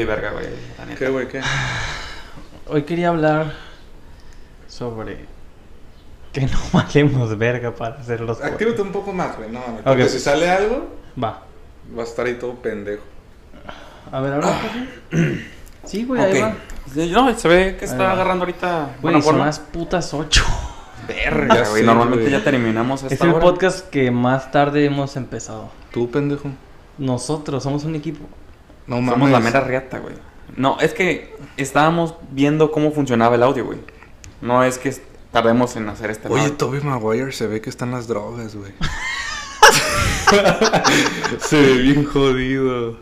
estoy verga, güey. ¿Qué, güey? ¿Qué? Hoy quería hablar sobre que no valemos verga para hacer los. Actívate un poco más, güey. No, mames, porque si sale algo, Va. va a estar ahí todo pendejo. A ver, ahora. Sí, güey, ahí va. Sí, No, se ve que está agarrando ahorita Güey, son las putas ocho. Verga, Ya güey. sé, Normalmente güey. ya terminamos esta Es el hora. podcast que más tarde hemos empezado. Tú, pendejo. Nosotros somos un equipo. No Somos la mera riata, güey. No, es que estábamos viendo cómo funcionaba el audio, güey. No es que tardemos en hacer este Oye. Toby Maguire se ve que están las drogas, güey. se ve bien jodido.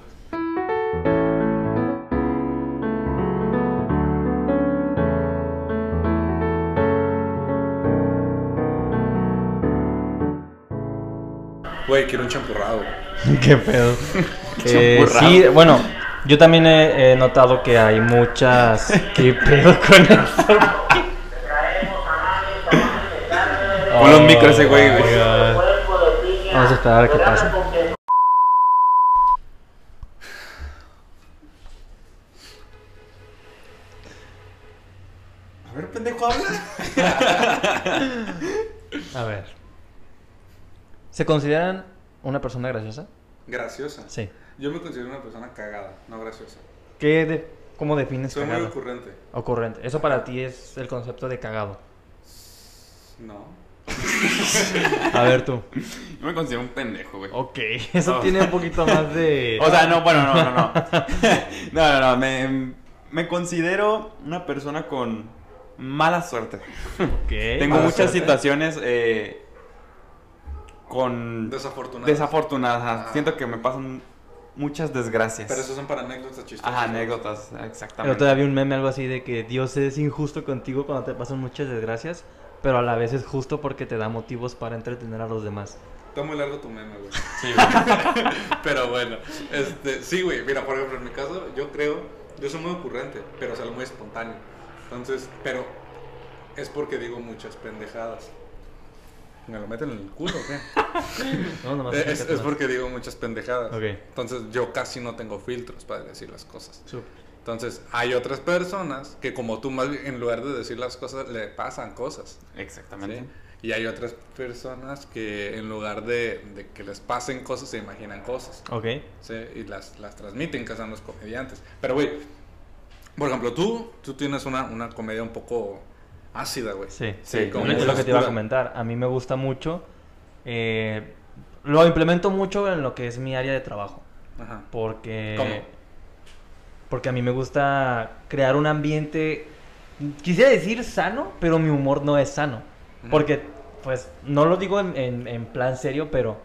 Güey, quiero un champurrado. Qué pedo. Eh, sí, bueno, yo también he, he notado que hay muchas. ¿Qué pedo con eso? Ponle un micro a ese güey. Vamos a esperar a que pase. A ver, pendejo, habla. A ver. ¿Se consideran una persona graciosa? Graciosa. Sí. Yo me considero una persona cagada, no graciosa. ¿Qué de- ¿Cómo defines Soy muy ocurrente. Ocurrente. Eso para ti es el concepto de cagado. No. A ver tú. Yo me considero un pendejo, güey. Ok, eso tiene un poquito más de... O sea, no, bueno, no, no, no. No, no, no. Me, me considero una persona con mala suerte. Ok, Tengo mala muchas suerte. situaciones eh, con desafortunadas. Ah. Siento que me pasan muchas desgracias. Pero esos son para anécdotas chistosas. Ajá, anécdotas, Pero exactamente. todavía un meme algo así de que Dios es injusto contigo cuando te pasan muchas desgracias, pero a la vez es justo porque te da motivos para entretener a los demás. Está muy largo tu meme, güey. Sí, güey. Pero bueno, este, sí, güey. Mira, por ejemplo, en mi caso, yo creo, yo soy muy ocurrente, pero es algo muy espontáneo. Entonces, pero es porque digo muchas pendejadas. ¿Me lo meten en el culo o qué? No, nomás es, acércate es más. porque digo muchas pendejadas. Ok. Entonces, yo casi no tengo filtros para decir las cosas. Súper. Entonces, hay otras personas que como tú más bien, en lugar de decir las cosas, le pasan cosas. Exactamente. ¿sí? Y hay otras personas que en lugar de, de que les pasen cosas, se imaginan cosas. Ok. ¿sí? Y las, las transmiten, que son los comediantes. Pero, güey, por ejemplo, tú, tú tienes una, una comedia un poco ácida, güey. Sí, Sí, como es lo que te iba a comentar. A mí me gusta mucho. eh, lo implemento mucho en lo que es mi área de trabajo. Ajá. Porque. ¿Cómo? Porque a mí me gusta crear un ambiente. Quisiera decir sano, pero mi humor no es sano. Porque, pues, no lo digo en, en- en plan serio, pero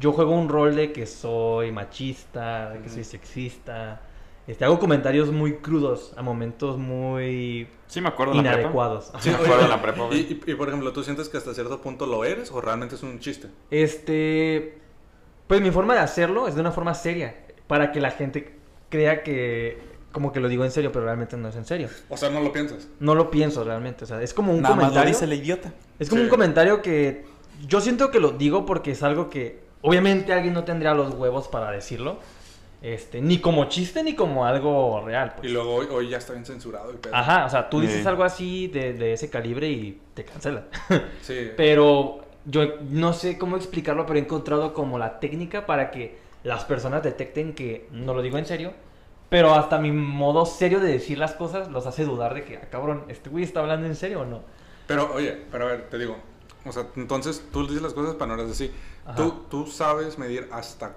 yo juego un rol de que soy machista, de que soy sexista. Este, hago comentarios muy crudos a momentos muy Sí, me acuerdo de la prepa. inadecuados. Sí, me acuerdo de la prepa, y, y- y, por ejemplo, ¿tú sientes que hasta cierto punto lo eres o realmente es un chiste? Este, pues mi forma de hacerlo es de una forma seria, para que la gente crea que como que lo digo en serio, pero realmente no es en serio. O sea, no lo piensas. No lo pienso realmente, o sea, es como un Nada más lo comentario. dice el idiota. Es como Sí. un comentario que yo siento que lo digo porque es algo que obviamente alguien no tendría los huevos para decirlo. Este, ni como chiste ni como algo real. pues. Y luego hoy, hoy ya está bien censurado y pedo. Ajá, o sea, tú dices Sí. algo así de, de ese calibre y te cancelan. Sí. Pero yo no sé cómo explicarlo, pero he encontrado como la técnica para que las personas detecten que no lo digo en serio, pero hasta mi modo serio de decir las cosas los hace dudar de que, ah, cabrón, ¿este güey está hablando en serio o no? Pero, oye, pero a ver, te digo. O sea, entonces tú dices las cosas para no las decir. Ajá. Tú, tú sabes medir hasta.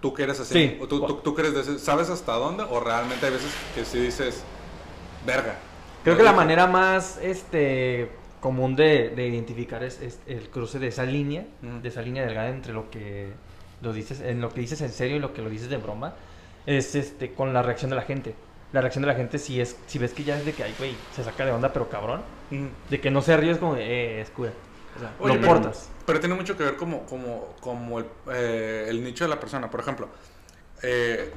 Tú que eres así. Sí. O tú, tú, tú que eres de ese- ¿Sabes hasta dónde? O realmente hay veces que sí dices. Verga. Creo que la manera más este, común de, de identificar es, es el cruce de esa línea, de esa línea delgada entre lo que lo dices, en lo que dices en serio y lo que lo dices de broma, es este con la reacción de la gente. La reacción de la gente si es, si ves que ya es de que ay güey, se saca de onda, pero cabrón, Mm. de que no se ríe es como eh, es cura. O sea, Oye, lo pero-. Pero tiene mucho que ver como, como, como el, eh, el nicho de la persona. Por ejemplo, eh,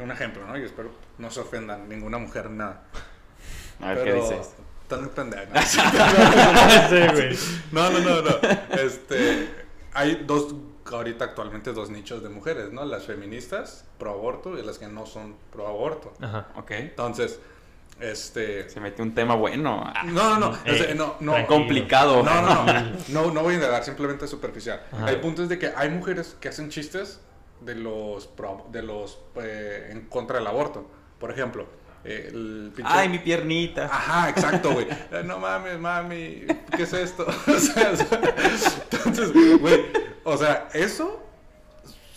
un ejemplo, ¿no? Y espero no se ofendan ninguna mujer nada. A ver qué Pero- dices. Sí, güey. No, no, no, no. Este, hay dos ahorita actualmente dos nichos de mujeres, ¿no? Las feministas pro aborto y las que no son pro aborto. Ajá. Ok. Entonces, este... Se mete un tema bueno. No, no, no, Eh, no, no, complicado. no, no, no, no, no voy a indagar, simplemente superficial. Ajá. El punto es de que hay mujeres que hacen chistes de los, pro- de los eh, en contra del aborto. Por ejemplo, eh, el pinche... Ay, mi piernita. Ajá, exacto, güey. Eh, No mames, mami, ¿qué es esto? O sea, entonces, güey, o sea, eso,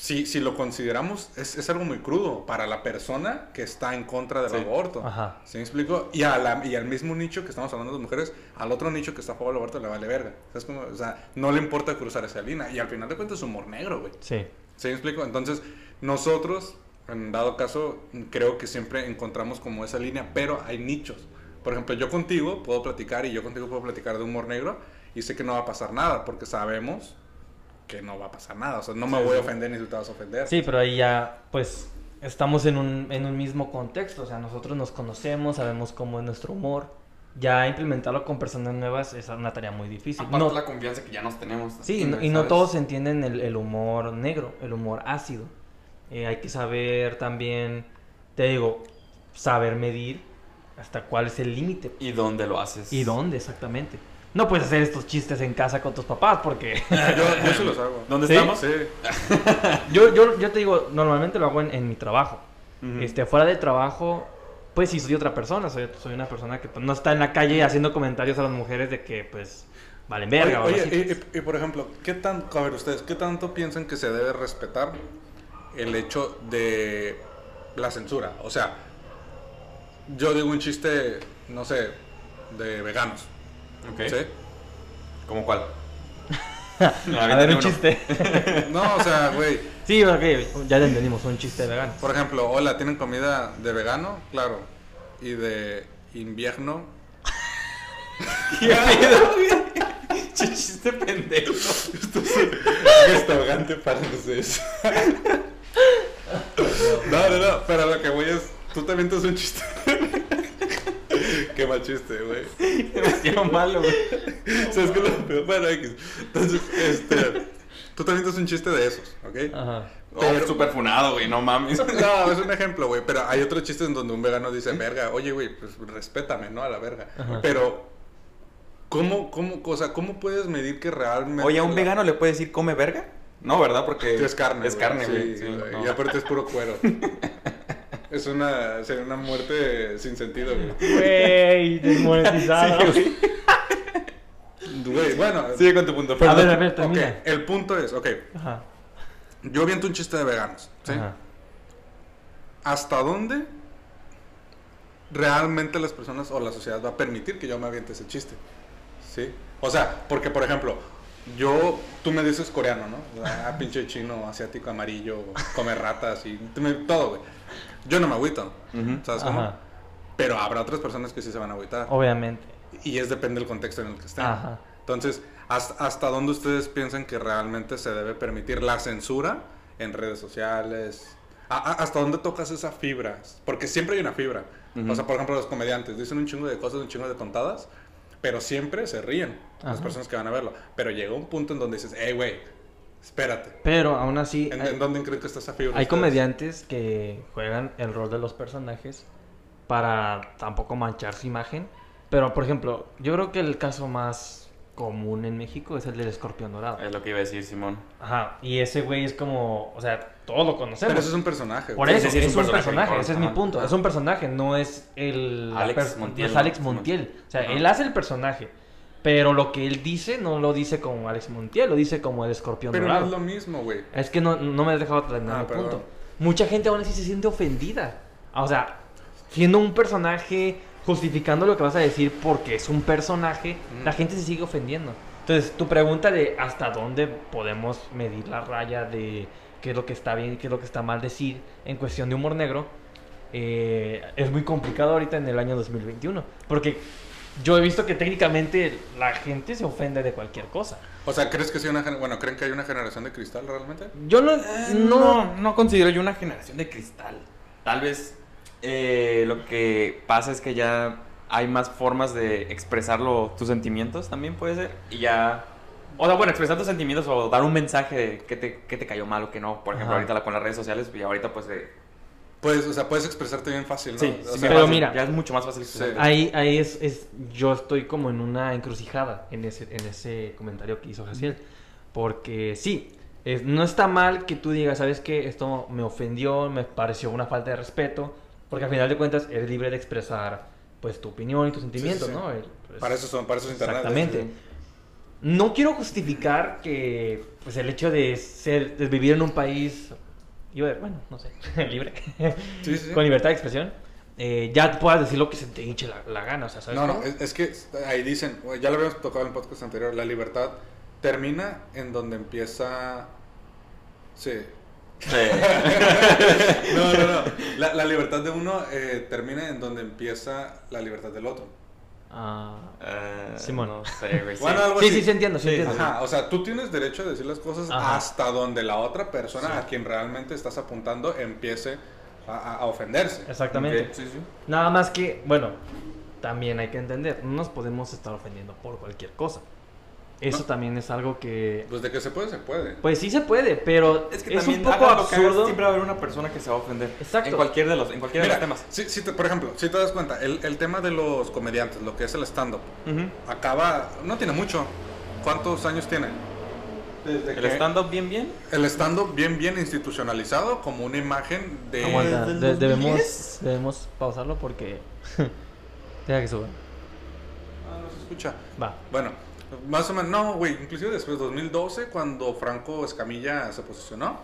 si, si lo consideramos, es, es algo muy crudo para la persona que está en contra del Sí. aborto. Ajá. ¿Sí me explico? Y, a la- y al mismo nicho que estamos hablando de mujeres, al otro nicho que está a favor del aborto le vale verga. ¿Sabes cómo? O sea, no le importa cruzar esa línea. Y al final de cuentas es humor negro, güey. Sí. ¿Sí me explico? Entonces, nosotros, en dado caso, creo que siempre encontramos como esa línea, pero hay nichos. Por ejemplo, yo contigo puedo platicar y yo contigo puedo platicar de humor negro y sé que no va a pasar nada porque sabemos que no va a pasar nada. O sea, no me voy a ofender ni tú te vas a ofender. Sí, pero ahí ya, pues, estamos en un, en un mismo contexto. O sea, nosotros nos conocemos, sabemos cómo es nuestro humor. Ya implementarlo con personas nuevas es una tarea muy difícil. Aparte No, la confianza que ya nos tenemos. sí, y no, y no todos entienden el, el humor negro, el humor ácido. Eh, hay que saber también, te digo, saber medir hasta cuál es el límite ¿Y dónde lo haces? y dónde exactamente. No puedes hacer estos chistes en casa con tus papás porque... Yo, yo sí los hago. ¿Dónde ¿Sí? estamos? Sí. yo, yo, yo te digo, normalmente lo hago en, en mi trabajo. Este, fuera de trabajo, pues sí, soy otra persona. Soy, soy una persona que pues, no está en la calle haciendo comentarios a las mujeres de que, pues, valen verga o Oye, así. oye, y, y- y por ejemplo, ¿qué tan, a ver ustedes, qué tanto piensan que se debe respetar el hecho de la censura? O sea, yo digo un chiste, no sé, de veganos, Ok. ¿sí? ¿Cómo cuál? a ver, un chiste. No, o sea, güey, sí, ok, ya entendimos, un chiste vegano. por ejemplo, hola, ¿tienen comida de vegano? Claro. Y de invierno. ¿Qué pedo, güey? Che, chiste pendejo. Extravagante para ustedes. No, no, no, pero lo que voy es, tú también te haces un chiste. Qué mal chiste, güey. Demasiado malo, güey. ¿Sabes qué es lo peor? Bueno, X. Entonces, este. Tú también haces un chiste de esos, ¿ok? Ajá. Pero súper funado, güey, no mames. No, es un ejemplo, güey. Pero hay otros chistes en donde un vegano dice, verga, oye, güey, pues respétame, ¿no? A la verga. Ajá. Pero, ¿cómo, cómo, o sea, cómo puedes medir que realmente. Oye, ¿a un la- vegano le puede decir come verga? No, ¿verdad? Porque Es carne. Es carne, güey. Sí, sí, güey. no. Y aparte es puro cuero. es una, sería una muerte sin sentido, güey. Güey, desmonetizado. Sí, güey. Güey, bueno. Sigue con tu punto. a ver, a ver, termina. el punto es, ok, Ajá. yo aviento un chiste de veganos, ¿sí? Ajá. ¿Hasta dónde realmente las personas o la sociedad va a permitir que yo me aviente ese chiste? ¿Sí? O sea, porque por ejemplo, yo, tú me dices coreano, ¿no? Ah, pinche chino, asiático, amarillo, come ratas y todo, güey. Yo no me agüito, Ujú. ¿sabes cómo? Ajá. Pero habrá otras personas que sí se van a agüitar. Obviamente. Y es depende del contexto en el que estén. Ajá. Entonces, ¿hasta, ¿hasta dónde ustedes piensan que realmente se debe permitir la censura en redes sociales? ¿A- a- ¿Hasta dónde tocas esa fibra? Porque siempre hay una fibra. Ujú. O sea, por ejemplo, los comediantes dicen un chingo de cosas, un chingo de tontadas, pero siempre se ríen las Ajá. personas que van a verlo. Pero llega un punto en donde dices, hey, güey, espérate. Pero aún así, ¿En, hay, en dónde creen que está esa fibra? hay ustedes? comediantes que juegan el rol de los personajes para tampoco manchar su imagen. Pero, por ejemplo, yo creo que el caso más común en México es el del escorpión dorado. Es lo que iba a decir Simón. Ajá, y ese güey es como, o sea, todos lo conocemos. Pero eso es un personaje. Por eso, sí, sí, es, un personaje, ese es mi punto. Es un personaje, no es el. Alex Montiel, no es. Alex Sí, Montiel. O sea, Ajá. él hace el personaje. Pero lo que él dice no lo dice como Alex Montiel, lo dice como el escorpión Pero no dorado. es lo mismo, güey. Es que no, no me has dejado terminar Ah, perdón. punto. Mucha gente aún así se siente ofendida. Ah, O sea, siendo un personaje, justificando lo que vas a decir porque es un personaje, Mm. la gente se sigue ofendiendo. Entonces, tu pregunta de hasta dónde podemos medir la raya de qué es lo que está bien y qué es lo que está mal decir en cuestión de humor negro, eh, es muy complicado ahorita en el año 2021. Porque yo he visto que técnicamente la gente se ofende de cualquier cosa. O sea, ¿crees que sí una bueno, creen que hay una generación de cristal realmente? Yo no, Eh, no, no, no considero yo una generación de cristal. Tal vez eh, lo que pasa es que ya hay más formas de expresarlo, tus sentimientos también puede ser. Y ya O sea, bueno, expresar tus sentimientos o dar un mensaje de que te, que te cayó mal o que no. Por ejemplo, Ajá. ahorita la- con las redes sociales y ahorita pues de... Puedes, o sea, puedes expresarte bien fácil, ¿no? Sí, O sí, sea, pero fácil. mira. Ya es mucho más fácil expresarte. Ahí, ahí es, es, yo estoy como en una encrucijada en ese, en ese comentario que hizo Jaciel. Porque sí, es- no está mal que tú digas, ¿sabes qué? Esto me ofendió, me pareció una falta de respeto. Porque al final de cuentas eres libre de expresar pues tu opinión y tus sentimientos, sí, sí. ¿no? El- pues, Para eso son, para eso es internet. Exactamente. Sí. No quiero justificar que pues el hecho de ser, de vivir en un país, iba a- bueno, no sé, libre, Sí, sí, sí. con libertad de expresión, eh, ya puedas decir lo que se te hinche la, la gana, o sea, ¿sabes? No, no, es, es que ahí dicen, ya lo habíamos tocado en el podcast anterior, la libertad termina en donde empieza... Sí. Sí. No, no, no. La, la libertad de uno eh, termina en donde empieza la libertad del otro. Ah, Eh, Simón. No sé, güey. sí. Bueno, algo sí, así. sí, sí entiendo, sí, Sí, entiendo. Ajá, o sea, tú tienes derecho a decir las cosas Ajá. hasta donde la otra persona Sí. a quien realmente estás apuntando empiece a, a- a ofenderse. Exactamente. Ok, Sí, sí. Nada más que, bueno, también hay que entender, no nos podemos estar ofendiendo por cualquier cosa. Eso No. también es algo que, Pues de que se puede, se puede. pues sí se puede, pero Es es, que también un poco lo que absurdo. siempre va a haber una persona que se va a ofender. Exacto. En cualquier de los, en cualquiera Mira, de los temas. sí, sí te- por ejemplo, si te das cuenta, el, el tema de los comediantes, lo que es el stand-up, Ujú. acaba, no tiene mucho. ¿Cuántos años tiene? Desde El stand-up bien, bien. El stand-up bien, bien institucionalizado como una imagen de... Aguanta, ¿Del de- 2010? debemos, debemos pausarlo porque... Deja que suba. Ah, no se escucha. Va. Bueno, más o menos, no, güey, inclusive después, 2012, cuando Franco Escamilla se posicionó.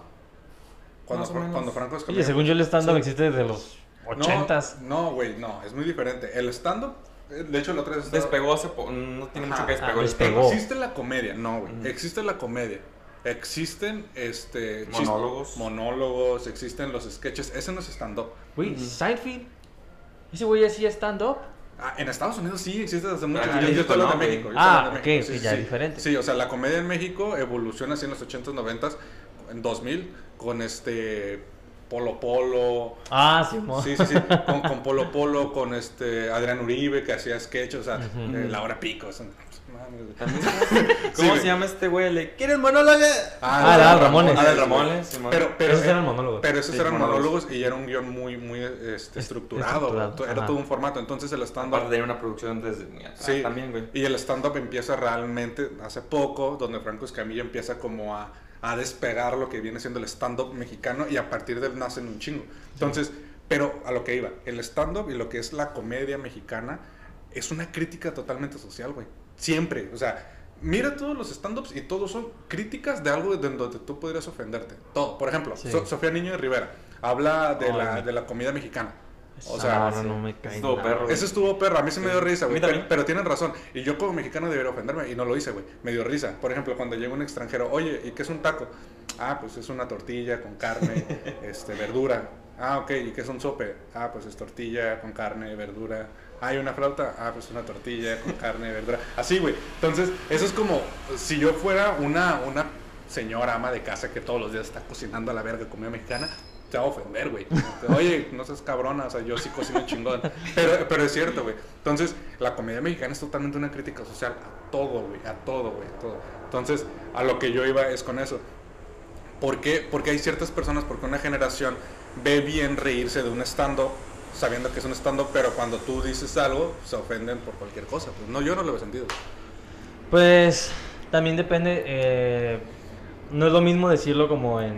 Cuando, Más o Fra- menos. cuando Franco Oye, Escamilla... según yo el stand-up Sí. existe desde los No, ochentas. No, güey, no, es muy diferente. El stand-up, eh, de hecho, la otra vez... estaba- Despegó hace po- no tiene Ajá. mucho que despegó Ah, el despegó. Existe la comedia, no, güey. Existe la comedia. Existen este Monólogos. monólogos, existen los sketches. Ese no es stand-up. Güey, Ujú. Seinfeld. Ese güey hacía stand-up. Ah, en Estados Unidos sí existe desde mucho en Yo estoy hablando no, de. México. yo Ah, de ok, México, ok, ya, diferente. Sí, o sea, la comedia en México evoluciona así en los 80s, 90s, en 2000, con este Polo Polo. Ah, sí, mo. Sí, sí, sí. Con, con Polo Polo, con este Adrián Uribe, que hacía sketches, o sea, Ujú. eh, la hora pico. o sea, Sí, ¿Cómo se llama este güey? ¿Le- ¿Quieres monólogo? Ah, Adal Ramones. Adal. Ramones. Pero, pero, Esos eran monólogos. Pero esos Sí, eran monólogos. monólogos y era un guion muy, muy este, estructurado. Era todo un formato. Entonces el Aparte stand-up. tenía una producción desde Sí, también, güey. y el stand-up empieza realmente hace poco, donde Franco Escamilla empieza como a, a despegar lo que viene siendo el stand-up mexicano y a partir de él nacen un chingo. Entonces, pero a lo que iba, el stand-up y lo que es la comedia mexicana es una crítica totalmente social, güey. Siempre, o sea, mira todos los stand-ups y todos son críticas de algo de donde tú podrías ofenderte. Todo. Por ejemplo, Sí. So- Sofía Niño de Rivera habla de, la, de la comida mexicana. O Ah, sea, no, sí. no me cae Estuvo nada. perro, ese estuvo perro, a mí se me dio risa, güey. Pero, pero tienen razón. Y yo como mexicano debería ofenderme y no lo hice, güey. Me dio risa. Por ejemplo, cuando llega un extranjero, oye, ¿y qué es un taco? Ah, pues es una tortilla con carne, este, verdura. Ah, ok, ¿y qué es un sope? Ah, pues es tortilla con carne, verdura. ¿Hay una flauta? Ah, pues una tortilla con carne, verdura. Así, güey. Entonces, eso es como si yo fuera una, una señora ama de casa que todos los días está cocinando a la verga comida mexicana, te va a ofender, güey. Oye, no seas cabrona, o sea, yo sí cocino chingón. Pero, pero es cierto, güey. Entonces, la comedia mexicana es totalmente una crítica social a todo, güey, a todo, güey, todo. Entonces, a lo que yo iba es con eso. ¿Por qué? Porque hay ciertas personas, porque una generación ve bien reírse de un stand-up sabiendo que es un stand-up, pero cuando tú dices algo, se ofenden por cualquier cosa. Pues no, yo no lo he sentido. Pues también depende. eh, no es lo mismo decirlo como en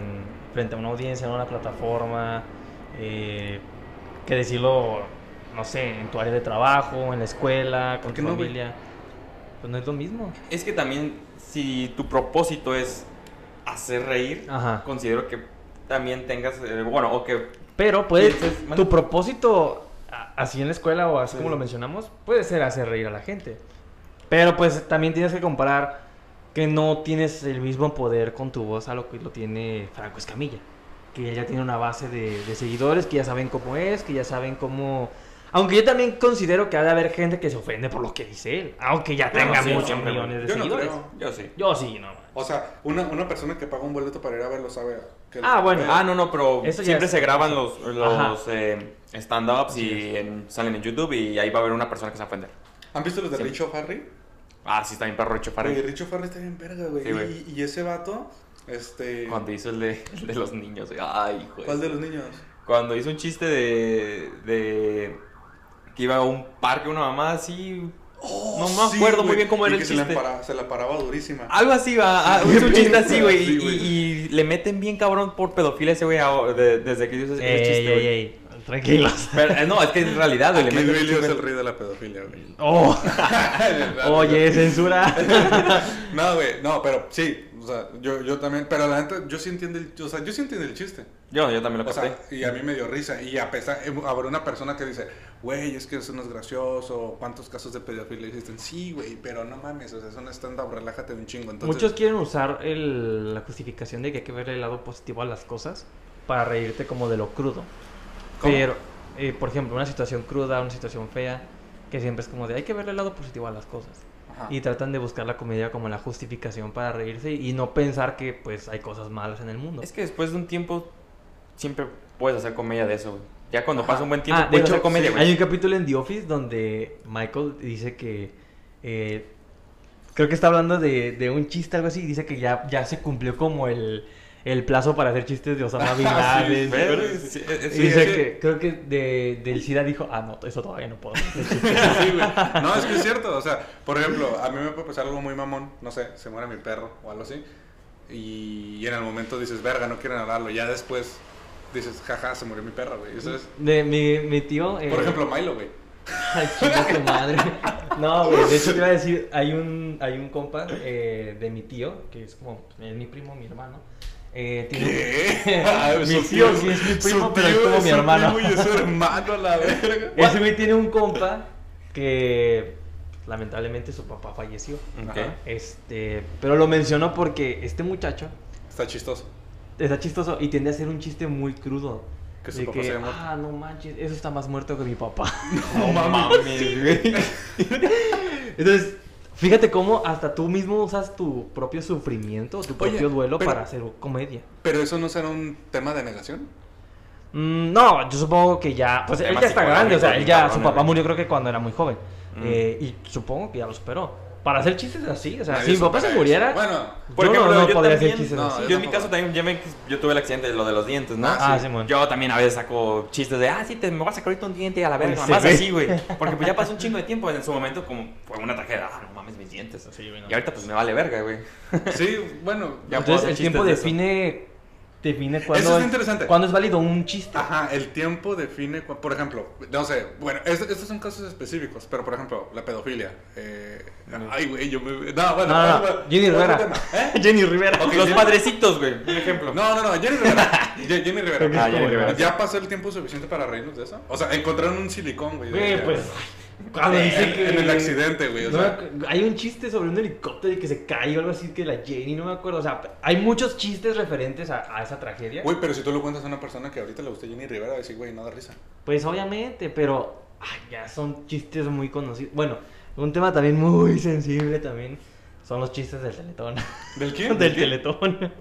frente a una audiencia, en una plataforma, eh, que decirlo, no sé, en tu área de trabajo, en la escuela, con ¿Por qué tu no, güey? familia. Pues no es lo mismo. Es que también, si tu propósito es hacer reír, Ajá. considero que también tengas, eh, bueno, o que Pero puede, Piensas, man. tu propósito, así en la escuela o así Sí. como lo mencionamos, puede ser hacer reír a la gente. Pero pues también tienes que comparar que no tienes el mismo poder con tu voz a lo que lo tiene Franco Escamilla. Que ya tiene una base de, de seguidores, que ya saben cómo es, que ya saben cómo... Aunque yo también considero que ha de haber gente que se ofende por lo que dice él. Aunque ya tenga sí, muchos millones de Yo no seguidores. creo. yo sí. Yo sí, no. O sea, una, una persona que paga un boleto para ir a verlo sabe que... Ah, bueno. Ah, no, no, pero Eso siempre es- se graban los, los eh, stand-ups y en- salen en YouTube y ahí va a haber una persona que se va a ofender. ¿Han visto los de Sí. Richo Harry? Ah, sí, está bien perro Richo Güey, Farrell. Richo Farrell está bien verga, güey. Sí, güey. y, y ese vato, este... Cuando hizo el de, el de los niños. güey. Ay, hijo ¿Cuál de los niños? Cuando hizo un chiste de. de. que iba a un parque una mamá así. No me Oh, Sí, acuerdo muy güey, bien cómo era y el que se la chiste. empara- se la paraba durísima. Algo así va, ah, hizo un chiste así, güey. Sí, y, y- le meten bien cabrón por pedofilia ese güey de- desde que hizo ese, Ey, chiste, ey, güey. ey, tranquilos. Pero, eh, no, es que en realidad, güey, le Aquí Emilio es el rey de la pedofilia, güey. Oh, oye, censura. No, güey, no, pero sí, o sea, yo, yo también, pero la neta, yo sí entiendo el, o sea, yo sí entiendo el chiste. Yo, yo también lo O capté. sea, y a mí me dio risa. Y a pesar, eh, habrá una persona que dice, güey, es que eso no es gracioso. ¿Cuántos casos de pedofilia existen? Sí, güey, pero no mames, o sea, es un stand-up, relájate un chingo. Entonces, Muchos quieren usar el- la justificación de que hay que ver el lado positivo a las cosas para reírte como de lo crudo. ¿Cómo? Pero, eh, por ejemplo, una situación cruda, una situación fea, que siempre es como de hay que ver el lado positivo a las cosas. Ajá. Y tratan de buscar la comedia como la justificación para reírse y no pensar que pues hay cosas malas en el mundo. Es que después de un tiempo, siempre puedes hacer comedia de eso, güey. Ya cuando Ajá. pasa un buen tiempo, Ah, de puedes hecho, hacer comedia, sí, hay un capítulo en The Office donde Michael dice que eh, creo que está hablando de, de un chiste, algo así, y dice que ya, ya se cumplió como el, el plazo para hacer chistes de Osama Bin Ah, Laden. Sí, sí, sí. eh, Y que creo que de, del SIDA dijo, ah, no, eso todavía no puedo. hacer chistes". Sí, güey. No, es que es cierto. O sea, por ejemplo, a mí me puede pasar algo muy mamón. No sé, se muere mi perro o algo así. Y, en el momento dices, verga, no quieren hablarlo. Ya después dices, jaja, se murió mi perro, güey. Eso es. De, mi, mi tío... eh, Por ejemplo, Milo, güey. Ay, tu madre. No, güey, de hecho te iba a decir, hay un, hay un compa eh, de mi tío, que es como, es mi primo, mi hermano. Eh, tiene ¿Qué? Ah, mi tío sí es mi primo, pero es como mi hermano. primo y es su hermano, la verga. Ese güey tiene un compa que lamentablemente su papá falleció. Ok. Ajá. Este, pero lo menciono porque este muchacho Está chistoso. está chistoso y tiende a hacer un chiste muy crudo. Que su de papá se muerto. ah, no manches, eso está más muerto que mi papá. No mames, güey. Entonces, fíjate cómo hasta tú mismo usas tu propio sufrimiento, tu Oye, propio duelo pero- para hacer comedia. Pero eso no será un tema de negación. Mm, no, yo supongo que ya, pues él ya está grande, o sea, él ya, cabrón, su papá murió creo que cuando era muy joven. Mm. Eh, y supongo que ya lo superó. Para hacer chistes así, o sea, Nadie si mi papá se muriera, eso. Bueno, Por yo ejemplo, no, no yo podría también- hacer chistes no, así. Yo en mi caso también, yo tuve el accidente de lo de los dientes, ¿no? Ah, sí. Simón. Yo también a veces saco chistes de, ah, sí, te, me voy a sacar ahorita un diente a la verga, más sí, así, güey. Porque pues ya pasó un chingo de tiempo en su momento, como fue una tragedia, ah, no mames mis dientes. Sí, güey, no. Y ahorita pues me vale verga, güey. sí, bueno. Ya puedo Entonces hacer el tiempo define define Eso cuándo es es, interesante. cuándo es válido un chiste. Ajá, el tiempo define, por ejemplo, no sé, bueno, es- estos son casos específicos, pero por ejemplo, la pedofilia. Eh, ay, güey, yo me... No, bueno, No, no, no, bueno, Jenny Rivera. ¿eh? Jenny Rivera. Los Jenny- padrecitos, güey, un ejemplo. No, no, no, Jenny Rivera. Jenny Rivera. Ah, Jenny Rivera. ¿Ya pasó el tiempo suficiente para reírnos de eso? O sea, encontraron un silicón, güey. Güey, pues cuando en, dice que en el accidente, güey. O No sea, hay un chiste sobre un helicóptero y que se cae o algo así que la Jenny, no me acuerdo. O sea, hay muchos chistes referentes a, a esa tragedia. güey, pero si tú lo cuentas a una persona que ahorita le gusta Jenny Rivera, va a decir, güey, no da risa. Pues obviamente, pero ay, ya son chistes muy conocidos. Bueno, un tema también muy sensible también son los chistes del Teletón. ¿Del quién? del Teletón.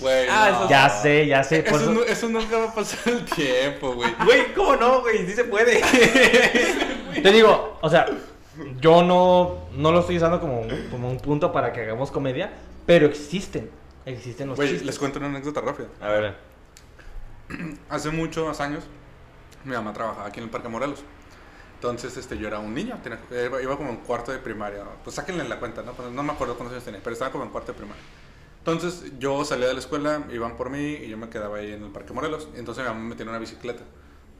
Güey, Ah, no. Ya sé, ya sé. Eso, eso- no- eso nunca va a pasar el tiempo, güey. Güey, ¿cómo no, güey? Sí se puede. Te digo, o sea, yo no, no lo estoy usando como, como un punto para que hagamos comedia, pero existen. Existen los Güey, chistes. les cuento una anécdota rápida. A ver. Hace muchos años, mi mamá trabajaba aquí en el Parque Morelos. Entonces, este, yo era un niño, tenía- iba, como en cuarto de primaria. Pues sáquenle la cuenta, ¿no? Pues, no me acuerdo cuántos años tenía, pero estaba como en cuarto de primaria. Entonces, yo salía de la escuela, iban por mí y yo me quedaba ahí en el Parque Morelos. Entonces, mi mamá me tenía una bicicleta.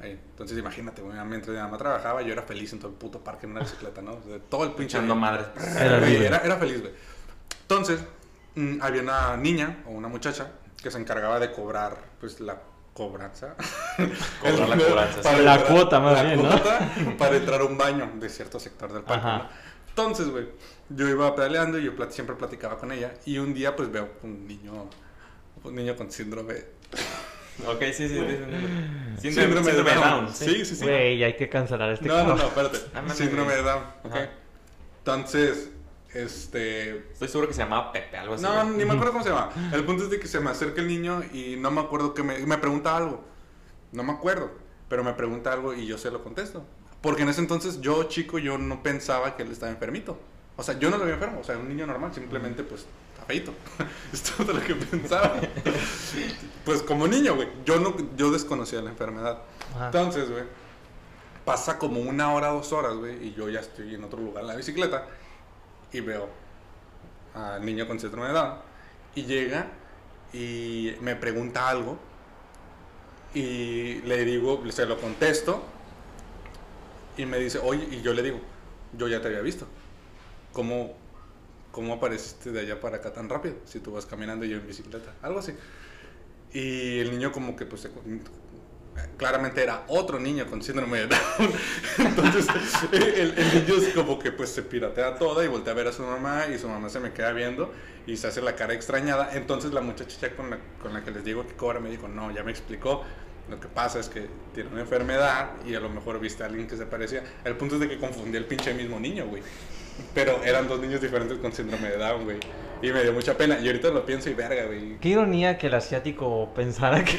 Ahí. Entonces, imagínate, mientras mi mamá trabajaba, yo era feliz en todo el puto parque en una bicicleta, ¿no? O sea, todo el pinche Echando madres. Era era, era feliz, güey. Entonces, mm, había una niña o una muchacha que se encargaba de cobrar, pues, la cobranza. Cobrar la cobranza, Para sí. La entrar- cuota, más la bien, ¿no? cuota para entrar a un baño de cierto sector del parque, Ajá. ¿no? Entonces, güey, yo iba pedaleando y yo plat- siempre platicaba con ella. Y un día, pues, veo un niño, un niño con síndrome... Ok, sí, sí. sí, sí. Síndrome, Síndrome, síndrome de Down. Sí, sí, sí. Güey, hay que cancelar este No, no, no, cabrón. espérate. Ah, síndrome de Down, ¿ok? Ajá. Entonces, este... Estoy seguro que se llamaba Pepe, algo así. No, ni me acuerdo cómo se llama. El punto es de que se me acerca el niño y no me acuerdo que me, me pregunta algo. No me acuerdo, pero me pregunta algo y yo se lo contesto. Porque en ese entonces yo, chico, yo no pensaba que él estaba enfermito. O sea, yo no lo vi enfermo, o sea, un niño normal, simplemente pues está feito. es todo lo que pensaba. pues como niño, güey, yo, no, yo desconocía la enfermedad. Ajá. Entonces, güey, pasa como una hora, dos horas, güey, y yo ya estoy en otro lugar en la bicicleta y veo al niño con síndrome de Down y llega y me pregunta algo y le digo, se lo contesto y me dice, oye, y yo le digo, yo ya te había visto. ¿Cómo, cómo apareciste de allá para acá tan rápido? Si tú vas caminando y yo en bicicleta, algo así. Y el niño como que pues se- claramente era otro niño con síndrome de Down. Entonces el, niño es como que pues se piratea toda y voltea a ver a su mamá y su mamá se me queda viendo y se hace la cara extrañada. Entonces la muchacha ya con la, con la que les digo que cobra me dijo, no, ya me explicó. Lo que pasa es que tiene una enfermedad y a lo mejor viste a alguien que se parecía. El punto es de que confundí el pinche mismo niño, güey. Pero eran dos niños diferentes con síndrome de Down, güey. Y me dio mucha pena. Y ahorita lo pienso y verga, güey. Qué ironía que el asiático pensara que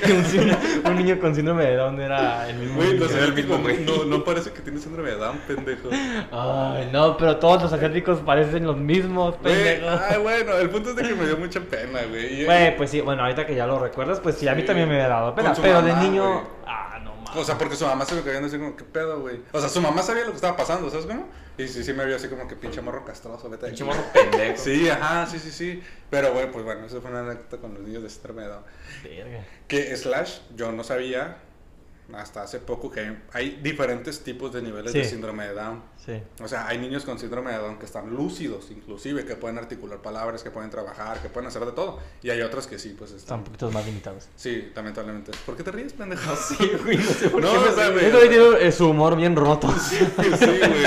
un, niño con síndrome de Down era el mismo. Güey, niño. los era el mismo, asiáticos güey. no, no parece que tiene síndrome de Down, pendejo. Ay, no, pero todos los asiáticos parecen los mismos, Güey, pendejos. ay, bueno, el punto es de que me dio mucha pena, güey. Güey, pues sí, bueno, ahorita que ya lo recuerdas, pues sí, a mí Sí. también me había dado pena. Pero de niño. güey. Ah, no mames. O sea, porque su mamá se lo quería decir como, ¿qué pedo, güey? O sea, su mamá sabía lo que estaba pasando, ¿sabes cómo? Y sí, sí me vio así como que pinche morro castroso, vete Pinche morro pendejo. Sí, ajá, sí, sí, sí. Pero, güey, pues bueno, eso fue una anécdota con los niños de Down. Verga. Que Slash, yo no sabía hasta hace poco que hay, hay diferentes tipos de niveles de Sí. síndrome de Down. Sí. O sea, hay niños con síndrome de Down que están lúcidos, inclusive, que pueden articular palabras, que pueden trabajar, que pueden hacer de todo. Y hay otros que sí, pues Están están... un poquito más limitados. Sí, lamentablemente. ¿Por qué te ríes, pendejo? Sí, güey, no sé por No, qué. me- tiene eh, su humor bien roto. Sí, sí, güey.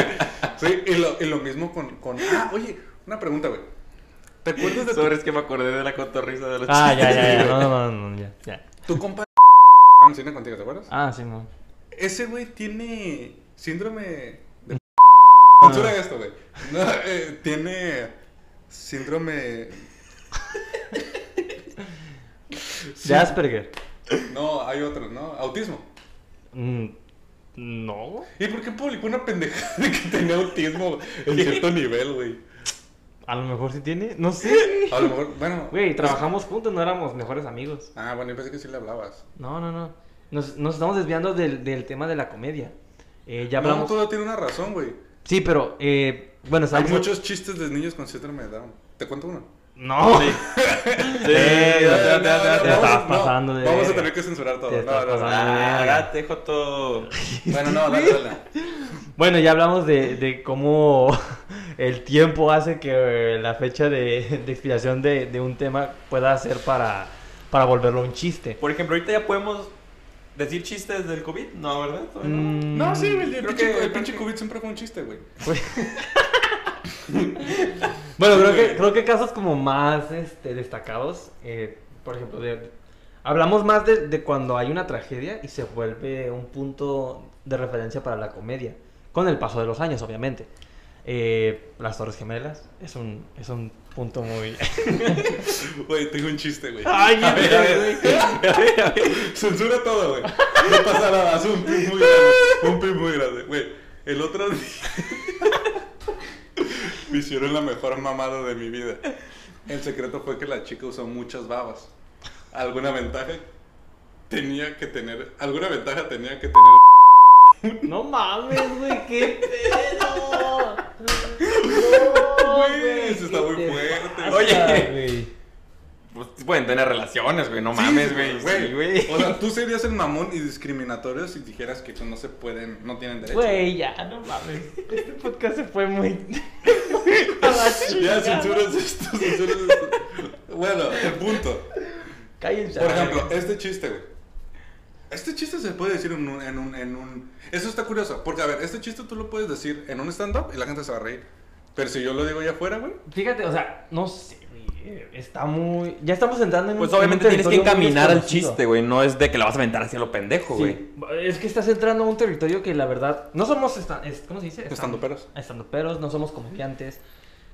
Sí, y lo, y lo mismo con, con... Ah, oye, una pregunta, güey. ¿Te acuerdas de tu, Sobre es que me acordé de la cotorriza de los Ah, ya, ya, ya. No, no, no, no, ya, ya. tu compa cine contigo, ¿te acuerdas? Ah, sí, no. Ese güey tiene síndrome de... Censura esto, güey. No, eh, tiene síndrome... De Asperger. No, hay otro, ¿no? Autismo. Mm, no. ¿Y por qué publicó una pendejada de que tenía autismo en cierto nivel, güey? A lo mejor sí tiene. No sé. A lo mejor, bueno... Güey, trabajamos juntos, no éramos mejores amigos. Ah, bueno, yo pensé que sí le hablabas. No, no, no. Nos, nos estamos desviando del, del tema de la comedia. Eh, ya No, hablamos. todo tiene una razón, güey. Sí, pero, eh, bueno, Hay muchos chistes de niños con síndrome de Down. ¿Te cuento uno? No. Sí. Sí, Eh, te ya. estás pasando de Vamos a tener que censurar todo. Te No, no, no. pasando. Ah, date, Joto. Bueno, no, dale, dale. Bueno, ya hablamos de, de cómo el tiempo hace que la fecha de, de expiración de, de un tema pueda ser para, para volverlo un chiste. Por ejemplo, ahorita ya podemos decir chistes del COVID, ¿no, verdad? Mm, No, sí, el Creo pinche, que- el pinche COVID siempre fue un chiste, güey. Bueno, creo que, creo que casos como más este, destacados, eh, por ejemplo, de, hablamos más de, de cuando hay una tragedia y se vuelve un punto de referencia para la comedia, con el paso de los años, obviamente. Eh, las Torres Gemelas es un, es un punto muy... Güey, tengo un chiste, güey. Ay, A ver, a ver. A ver, a ver. Censura todo, güey. No pasa nada, haz un pin muy grande. Un pin muy grande. Güey, el otro día me hicieron la mejor mamada de mi vida. El secreto fue que la chica usó muchas babas. ¿Alguna ventaja? Tenía que tener. ¿Alguna ventaja tenía que tener? No mames, güey, qué pedo. No, Güey, eso está ¿qué muy te fuerte. pasa, Oye. güey? Pues pueden tener relaciones, güey. No Sí, mames, güey. Sí, güey. O sea, tú serías el mamón y discriminatorio si dijeras que no se pueden, no tienen derecho. Güey, ya, no mames. Este podcast se fue muy. Ya censuras esto, censuras esto. Bueno, el punto. Cállense. Por ejemplo, este chiste, güey. Este chiste se puede decir en un, en un, en un... Eso está curioso, porque a ver, este chiste tú lo puedes decir en un stand-up y la gente se va a reír. Pero si yo lo digo allá afuera, güey... Fíjate, o sea, no sé, güey. Está muy. Ya estamos entrando en Pues un- en un obviamente tienes que encaminar al chiste, güey. No es de que la vas a aventar hacia lo pendejo, güey. Sí, es que estás entrando a un territorio que la verdad. No somos. esta- es- ¿Cómo se dice? Estandoperos. Estandoperos, no somos comediantes.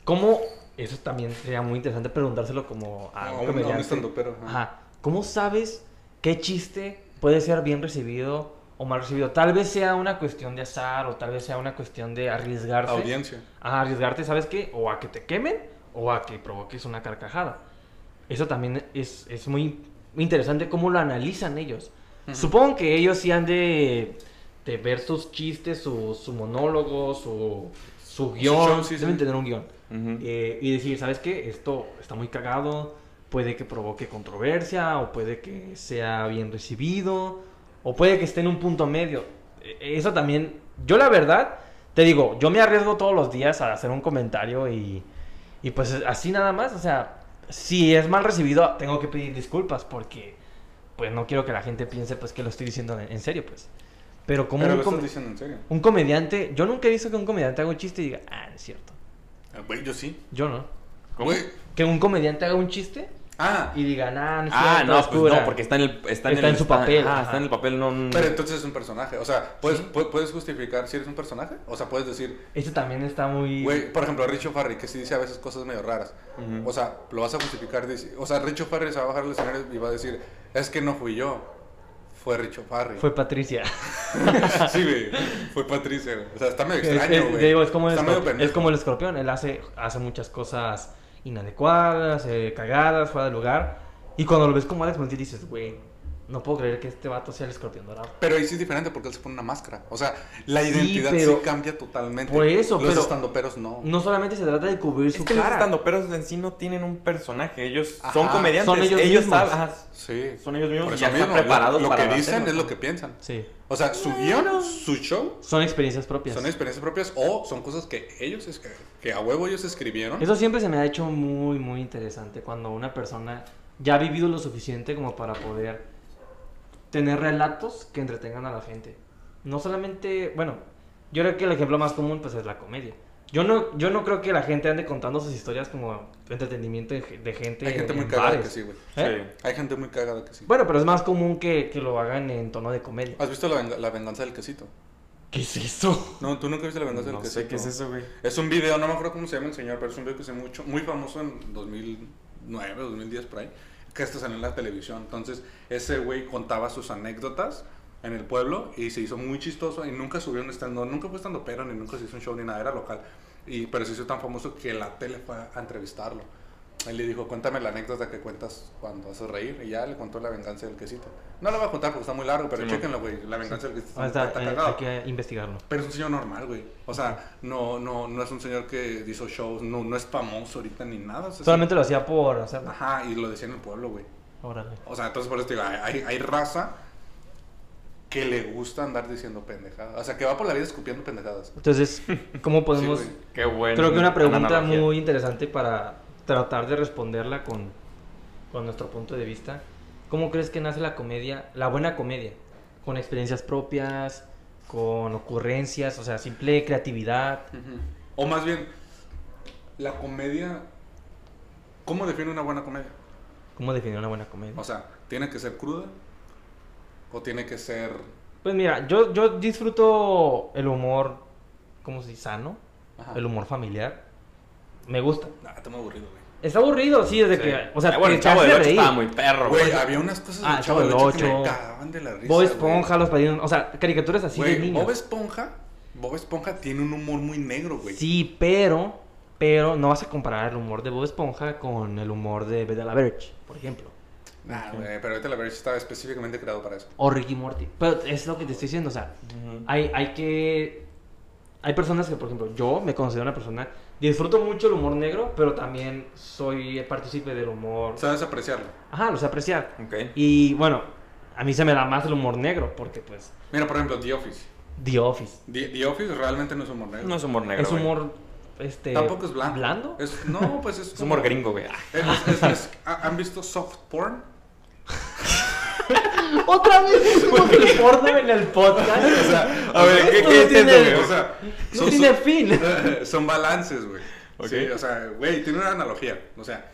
¿Cómo? Eso también sería muy interesante preguntárselo como a A un comediante. estandopero, ajá. Ajá. ¿Cómo sabes qué chiste puede ser bien recibido o mal recibido. Tal vez sea una cuestión de azar o tal vez sea una cuestión de arriesgarse. Audiencia. A arriesgarte, ¿sabes qué? O a que te quemen o a que provoques una carcajada. Eso también es, es muy interesante cómo lo analizan ellos. Ujú. Supongo que ellos sí han de, de ver sus chistes, su, su monólogo, su, su guion. sí, sí. Deben tener un guion. Ujú. Eh, y decir, ¿sabes qué? Esto está muy cagado, puede que provoque controversia, o puede que sea bien recibido, o puede que esté en un punto medio. Eh, Eso también, yo la verdad, te digo, yo me arriesgo todos los días a hacer un comentario y, y pues así nada más, o sea, si es mal recibido, tengo que pedir disculpas porque pues no quiero que la gente piense pues que lo estoy diciendo en, en serio, pues. Pero como Pero un, lo com- estás diciendo en serio. un comediante, yo nunca he visto que un comediante haga un chiste y diga, ah, no es cierto. Ah, Güey, yo sí. Yo no. ¿Cómo? Que un comediante haga un chiste Ah, y diga, nah, no es Ah, cierto, no, es pues cura". no, porque está en el está en, Está el, en su papel, Ah, ajá. está en el papel, no. no- pero entonces es un personaje. O sea, ¿puedes, Sí. pu- puedes justificar si eres un personaje? O sea, puedes decir, Este también está muy... güey, por ejemplo, Richo Farri, que sí dice a veces cosas medio raras. Ujú. O sea, lo vas a justificar. dice- O sea, Richo Farri se va a bajar del escenario y va a decir, es que no fui yo, fue Richo Farri. Fue Patricia. sí, güey, fue Patricia. güey. O sea, está medio Es, extraño, es- güey. digo, es como el Está medio escorpión, es como el escorpión, él hace, hace muchas cosas inadecuadas, eh, cagadas, fuera de lugar. Y cuando lo ves como Alex Montiel dices, güey, no puedo creer que este vato sea el escorpión dorado. Pero ahí sí es diferente porque él se pone una máscara. O sea, la Sí, identidad sí, cambia totalmente. Por eso, Los pero- estandoperos no. No solamente se trata de cubrir su Es que los estandoperos en sí no tienen un personaje, ellos Ajá. son comediantes, Son ellos ellos, mismos. saben, ajá, Sí. son ellos mismos Por y eso ya están preparados lo, lo para que dicen hacerlo. es lo que piensan. Sí. O sea, su guion, su show, Son experiencias propias. son experiencias propias o son cosas que ellos, es- que a huevo ellos escribieron. Eso siempre se me ha hecho muy, muy interesante cuando una persona ya ha vivido lo suficiente como para poder tener relatos que entretengan a la gente. No solamente, bueno, yo creo que el ejemplo más común pues es la comedia. Yo no, yo no creo que la gente ande contando sus historias como entretenimiento de, de gente. Hay gente en muy cagada bares. que sí, güey. ¿Eh? Hay gente muy cagada que sí. Bueno, pero es más común que, que lo hagan en tono de comedia. ¿Has visto la, venga- la venganza del quesito? ¿Qué es eso? No, tú nunca viste la venganza No del quesito. sé qué es eso, güey. Es un video, no me acuerdo cómo se llama el señor, pero es un video que se mucho, muy famoso en 2009, 2010 por ahí, que esto salió en la televisión. Entonces, ese güey contaba sus anécdotas en el pueblo y se hizo muy chistoso y nunca subió un stand nunca fue estando pero ni nunca se hizo un show ni nada, era local. Y, pero se hizo tan famoso que la tele fue a entrevistarlo. Él le dijo, cuéntame la anécdota que cuentas cuando haces reír. Y ya le contó la venganza del quesito. No lo voy a contar porque está muy largo, pero Sí, chéquenlo, güey. La venganza del quesito Ah, está, está, está eh, cagado. hay que investigarlo. Pero es un señor normal, güey. O sea, no, no, no es un señor que hizo shows, no, no es famoso ahorita ni nada. o sea, Solamente lo hacía por hacerlo. Ajá, y lo decía en el pueblo, güey. Órale. O sea, entonces por eso te digo, hay, hay, hay raza que le gusta andar diciendo pendejadas. O sea, que va por la vida escupiendo pendejadas. Entonces, ¿cómo podemos...? Sí. Qué bueno. Creo que una pregunta muy interesante para tratar de responderla con, con nuestro punto de vista. ¿Cómo crees que nace la comedia, la buena comedia? ¿Con experiencias propias? ¿Con ocurrencias? O sea, simple creatividad. O más bien, la comedia... ¿Cómo define una buena comedia? ¿Cómo definir una buena comedia? O sea, ¿tiene que ser cruda? ¿O tiene que ser... Pues mira, yo, yo disfruto el humor, ¿cómo se dice? Sano. Ajá. El humor familiar. Me gusta. Nah, está muy aburrido, güey. Está aburrido, sí, desde Sí. que... O sea, Ah, bueno, el chavo del 8 reír. estaba muy perro, Güey, güey. había unas cosas Ah, del Chavo del Chavo Ocho del que me cagaban de la risa, Bob güey. Esponja, los padrinos... O sea, caricaturas así de niños. Bob Esponja, Bob Esponja tiene un humor muy negro, güey. Sí, pero, pero no vas a comparar el humor de Bob Esponja con el humor de Bella la Verge, por ejemplo. Nah, güey, pero ahorita la verdad estaba específicamente creado para eso. O Ricky Morty. Pero es lo que te estoy diciendo, o sea, hay, hay que... Hay personas que, por ejemplo, yo me considero una persona... Disfruto mucho el humor negro, pero también soy partícipe del humor... Sabes apreciarlo. Ajá, lo sé apreciar. Ok. Y bueno, a mí se me da más el humor negro, porque pues... Mira, por ejemplo, The Office. The Office. The, The Office realmente no es humor negro. No es humor negro. es güey. humor... Este, Tampoco es. ¿Blando? Es, no, pues es. Es humor gringo, güey. Es- es- es- ¿ha- ¿Han visto soft porn? Otra vez decimos el porno en el podcast. O sea, A ver, ¿qué, qué es tiene- eso, güey? o sea, No son, tiene son- fin. son balances, güey. Sí, o sea, güey, tiene una analogía. O sea,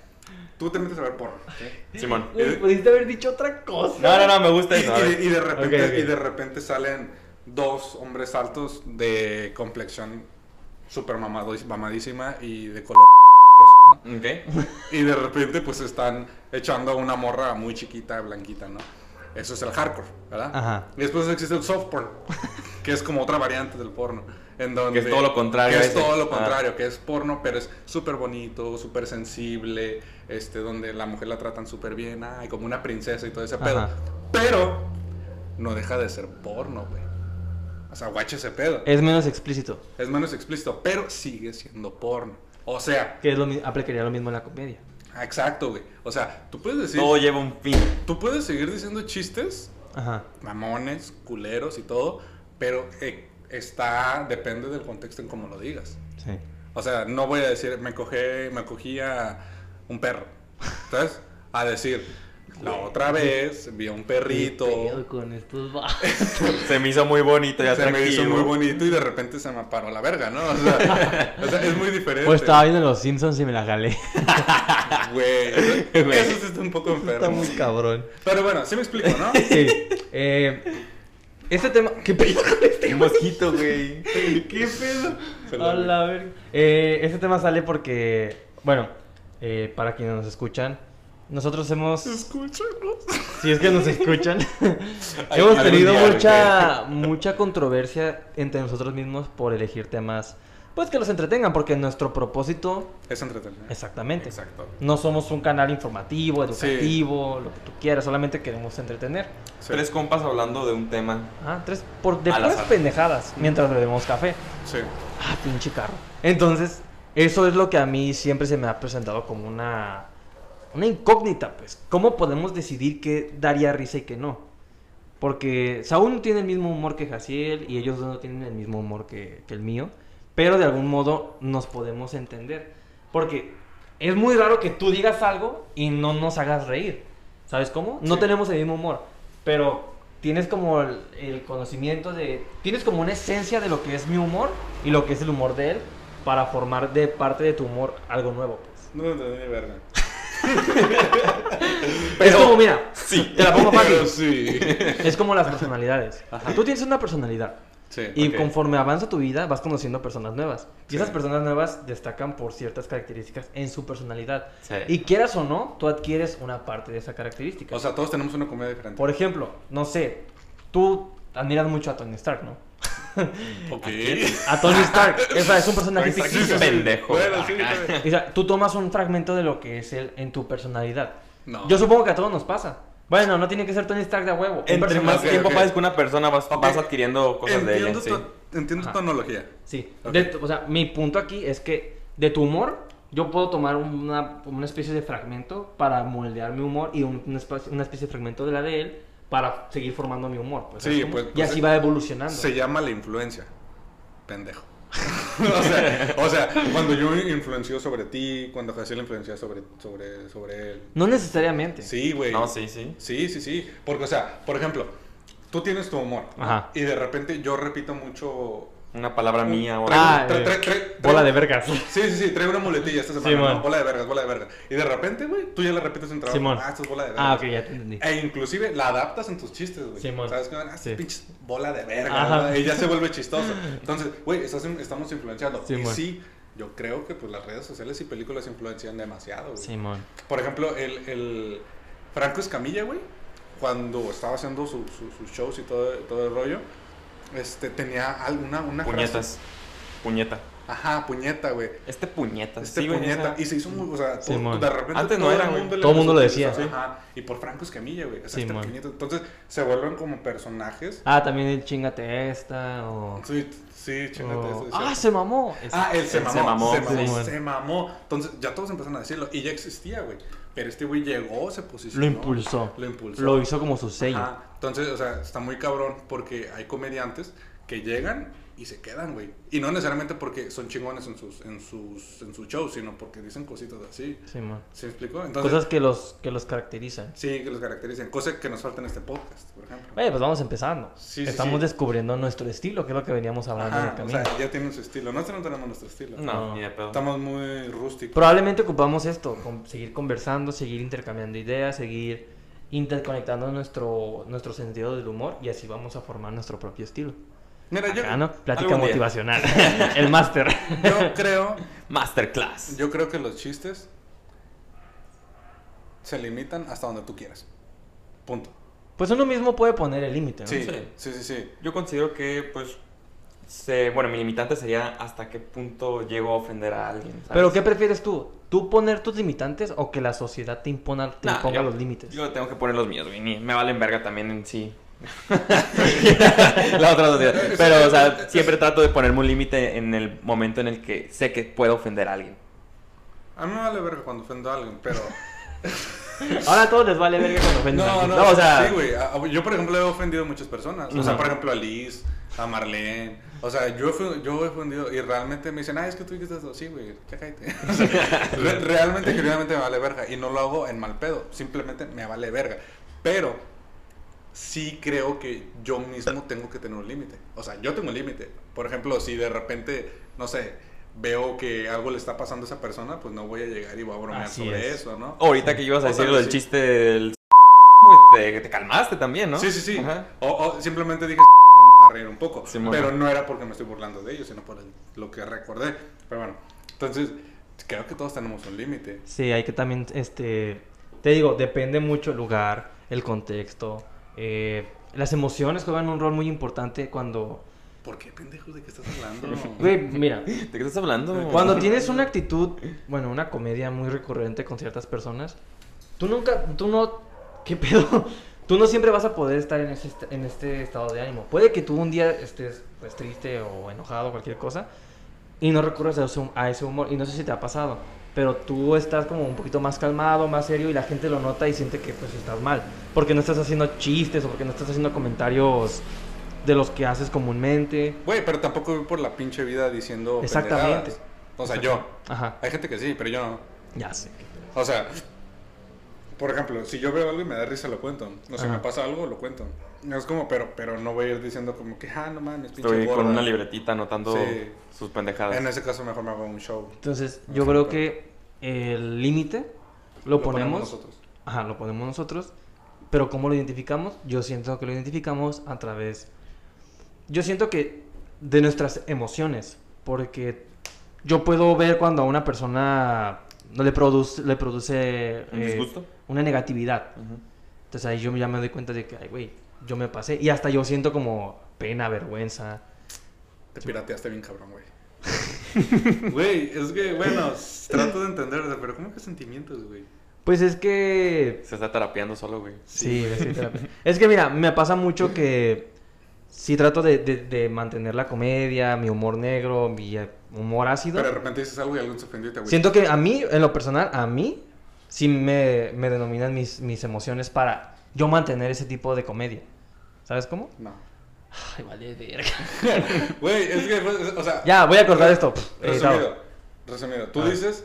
tú te metes a ver porno. ¿sí? Simón. Güey, Pudiste haber dicho otra cosa. No, no, no, me gusta Y, eso. y y de repente, Ok, ok. y de repente salen dos hombres altos de complexión super mamado, mamadísima y de color. Y de repente pues están echando a una morra muy chiquita, blanquita, ¿no? Eso es el hardcore, ¿verdad? Ajá. Y después existe el soft porn, que es como otra variante del porno. En donde, Que es todo lo contrario Que es todo lo Ah. contrario, que es porno, pero es súper bonito, súper sensible, este, donde la mujer la tratan súper bien, ay, como una princesa y todo ese pedo. Ajá. Pero no deja de ser porno, güey. O sea, guache ese pedo. Es menos explícito. Es menos explícito, pero sigue siendo porno. O sea, Que es lo, mi- aplicaría lo mismo en la comedia. Ah, exacto, güey. O sea, tú puedes decir, Todo lleva un fin. tú puedes seguir diciendo chistes Ajá. mamones, culeros y todo, pero eh, está, depende del contexto en cómo lo digas. Sí. O sea, no voy a decir, me cogé, me cogía un perro, ¿sabes? A decir, la otra vez vi a un perrito, con estos Se me hizo muy bonito y se me atractivo. hizo muy bonito y de repente se me paró la verga, ¿no? O sea, o sea, es muy diferente. Pues estaba viendo los Simpsons y me la galé. Güey, eso sí está un poco enfermo. cabrón. Pero bueno, sí me explico, ¿no? Sí. Eh, este tema. ¿Qué pedo con este Un mosquito, güey. ¿Qué pedo? Se la A verga. Eh, este tema sale porque, bueno, eh, para quienes nos escuchan, nosotros hemos, Escúchanos. si es que nos escuchan, Ay, hemos tenido día, mucha, mucha controversia entre nosotros mismos por elegir temas, pues que los entretengan, porque nuestro propósito, Es entretenido. exactamente, Exacto. no somos un canal informativo, educativo, lo que tú quieras, solamente queremos entretener. Sí. Tres compas hablando de un tema. Ah, tres, por, de puras pendejadas, mientras bebemos café. Sí. Ah, pinche carro. Entonces, eso es lo que a mí siempre se me ha presentado como una, una incógnita, pues. ¿Cómo podemos decidir qué daría risa y qué no? Porque Saúl no tiene el mismo humor que Jaciel y ellos dos no tienen el mismo humor que, que el mío, pero de algún modo nos podemos entender. Porque es muy raro que tú digas algo y no nos hagas reír. ¿Sabes cómo? No Sí. tenemos el mismo humor, pero tienes como el, el conocimiento de... Tienes como una esencia de lo que es mi humor y lo que es el humor de él para formar de parte de tu humor algo nuevo. Pues. No entendí ni verga. es como, mira, Sí. te la pongo fácil. Pero sí. Es como las personalidades. Tú tienes una personalidad. Sí. Y Ok. conforme avanza tu vida, vas conociendo personas nuevas. Y Sí. esas personas nuevas destacan por ciertas características en su personalidad. Sí. Y quieras o no, tú adquieres una parte de esa característica. O sea, todos tenemos una comida diferente. por ejemplo, no sé, tú admiras mucho a Tony Stark, ¿no? Ok. A Tony Stark, esa es un personaje Stark ficticio. es pendejo. Bueno, sí. O sea, tú tomas un fragmento de lo que es él en tu personalidad. No. Yo supongo que a todos nos pasa. Bueno, no tiene que ser Tony Stark de a huevo. Entre personaje- más Ok, tiempo ok. pases con una persona, vas, adquiriendo cosas de ella. Entiendo, Sí. tu, entiendo Ajá. tu analogía. Sí. De o sea, mi punto aquí es que de tu humor, yo puedo tomar una, una especie de fragmento para moldear mi humor y un- una, especie, una especie de fragmento de la de él para seguir formando mi humor. Pues, ¿sabes Sí, cómo? pues, y pues, así va evolucionando. Se llama la influencia. Pendejo. o, sea, o sea, cuando yo influenció sobre ti, cuando Jaciel influencia sobre, sobre, sobre él. No necesariamente. Sí, güey. No, sí, sí. Sí, sí, sí. Porque, o sea, por ejemplo, tú tienes tu humor. ¿no? Ajá. Y de repente yo repito mucho. Una palabra mía o Ah, Trae- trae- trae- Bola de vergas. Sí, sí, sí, trae una muletilla esta semana. Sí, ¿no? man. Bola de vergas, bola de vergas. Y de repente, güey, tú ya la repites en trabajo. Simón. Ah, esto es bola de vergas. Ah, ok, ya te entendí. E inclusive la adaptas en tus chistes, güey. Simón. ¿Sabes qué? Ah, Sí. pinches bola de verga. Ajá. ¿verdad? Y ya se vuelve chistoso. Entonces, güey, estamos influenciando. y Simón. sí, yo creo que pues las redes sociales y películas influencian demasiado, güey. Simón. Por ejemplo, el, el Franco Escamilla, güey, cuando estaba haciendo su- su- sus shows y todo, todo el rollo, este, tenía alguna una frase- Puñetas. Puñeta. Ajá, puñeta, güey. Este puñeta. Este sí, puñeta. esa- Y se hizo muy, o sea, de repente Antes no todo era, el güey. mundo le Todo el mundo lo decía. Ajá. Y por Franco Escamilla, güey. O sea, este Simón. puñeta. Entonces se vuelven como personajes. Ah, también el chingate esta o... Sí, sí, chingate o- eso. es ah, se mamó. Ah, él se mamó. se mamó, Se mamó. sí. se mamó. Entonces ya todos empezaron a decirlo. Y ya existía, güey. Pero este güey llegó, se posicionó. Lo impulsó. Lo impulsó. Lo hizo como su sello. Ajá. Entonces, o sea, está muy cabrón porque hay comediantes que llegan y se quedan, güey. Y no necesariamente porque son chingones en sus, en sus, en sus shows, sino porque dicen cositas así. ¿Sí me explico? Entonces, Cosas que los, que los caracterizan. sí, que los caracterizan. Cosas que nos faltan en este podcast, por ejemplo. Oye, pues vamos empezando. Sí, sí, Estamos sí. descubriendo nuestro estilo, que es lo que veníamos hablando en el Ajá, o camino. sea, ya tienen su estilo. Nosotros no tenemos nuestro estilo. No, No. ni de pedo. Estamos muy rústicos. Probablemente ocupamos esto, con- seguir conversando, seguir intercambiando ideas, seguir interconectando nuestro, nuestro sentido del humor y así vamos a formar nuestro propio estilo. Mira, yo, ¿no? Plática motivacional. el máster. yo creo, Masterclass. yo creo que los chistes se limitan hasta donde tú quieras. Punto. Pues uno mismo puede poner el límite, ¿no? Sí, Sí. sí, sí, sí. Yo considero que, pues, se, bueno, mi limitante sería hasta qué punto llego a ofender a alguien. ¿sabes? Pero ¿qué prefieres tú? ¿Tú poner tus limitantes o que la sociedad te impona, te Nah, imponga yo- los límites? Yo tengo que poner los míos, güey. ni- Me valen verga también en sí. la otra sociedad. Pero, o sea, siempre trato de ponerme un límite en el momento en el que sé que puedo ofender a alguien. A mí me vale verga cuando ofendo a alguien, pero... Ahora a todos les vale verga cuando ofenden a No, alguien. no, No, o sea- sí, güey. A- a- Yo, por ejemplo, he ofendido a muchas personas. O sea, por ejemplo, a Liz, a Marlene. O sea, yo, yo he ofendido y realmente me dicen, ah, es que tú dijiste eso. Sí, güey, ya cállate. O sea, re- realmente, genuinamente me vale verga. Y no lo hago en mal pedo. Simplemente me vale verga. Pero sí creo que yo mismo tengo que tener un límite. O sea, yo tengo un límite. Por ejemplo, si de repente, no sé, veo que algo le está pasando a esa persona, pues no voy a llegar y voy a bromear Así sobre es. eso, ¿no? Ahorita que ibas a decir lo del sí. chiste del... te, te calmaste también, ¿no? Sí, sí, sí. O, o simplemente dije a reír un poco. Simón. pero no era porque me estoy burlando de ellos, sino por el- lo que recordé. Pero bueno, entonces creo que todos tenemos un límite. Sí, hay que también, este, te digo, depende mucho el lugar, el contexto, eh, las emociones juegan un rol muy importante cuando, ¿Por qué, pendejos, de qué estás hablando? güey, mira, ¿De qué estás hablando? cuando tienes una actitud, bueno, una comedia muy recurrente con ciertas personas, tú nunca, tú no, ¿qué pedo? Tú no siempre vas a poder estar en, ese, en este estado de ánimo. Puede que tú un día estés pues, triste o enojado o cualquier cosa y no recurres a ese, a ese humor. Y no sé si te ha pasado, pero tú estás como un poquito más calmado, más serio y la gente lo nota y siente que pues estás mal. Porque no estás haciendo chistes o porque no estás haciendo comentarios de los que haces comúnmente. Güey, pero tampoco voy por la pinche vida diciendo. Exactamente. pendejadas. O sea, yo. Ajá, Hay gente que sí, pero yo no. ya sé. O sea, por ejemplo, si yo veo algo y me da risa, lo cuento. O sea, Ajá. me pasa algo, lo cuento. Es como, pero, pero no voy a ir diciendo como que, ah, no mames, pinche Estoy con gorda". una libretita anotando Sí. sus pendejadas. En ese caso, mejor me hago un show. Entonces, No yo creo pero- que el límite lo, ponemos, nosotros. ajá, lo ponemos nosotros, pero ¿cómo lo identificamos? Yo siento que lo identificamos a través, yo siento que de nuestras emociones, porque yo puedo ver cuando a una persona no le produce, le produce ¿Un eh, disgusto? una negatividad. Entonces ahí yo ya me doy cuenta de que, ay, güey, yo me pasé. Y hasta yo siento como pena, vergüenza. Te pirateaste bien cabrón, güey. Güey, es que, bueno, trato de entenderte, pero ¿cómo que sentimientos, güey? Pues es que Se está terapiando solo, güey. Sí, sí, es que mira, me pasa mucho que si trato de, de- de mantener la comedia, mi humor negro, mi humor ácido. Pero de repente dices algo y alguien se ofendió y te agüitas. Siento que a mí, en lo personal, a mí, sí me, me denominan mis, mis emociones para yo mantener ese tipo de comedia. ¿Sabes cómo? No. Ay, vale, verga. Güey, es que, pues, o sea... Ya, voy a cortar esto. Resumido, resumido. Tú Ah. dices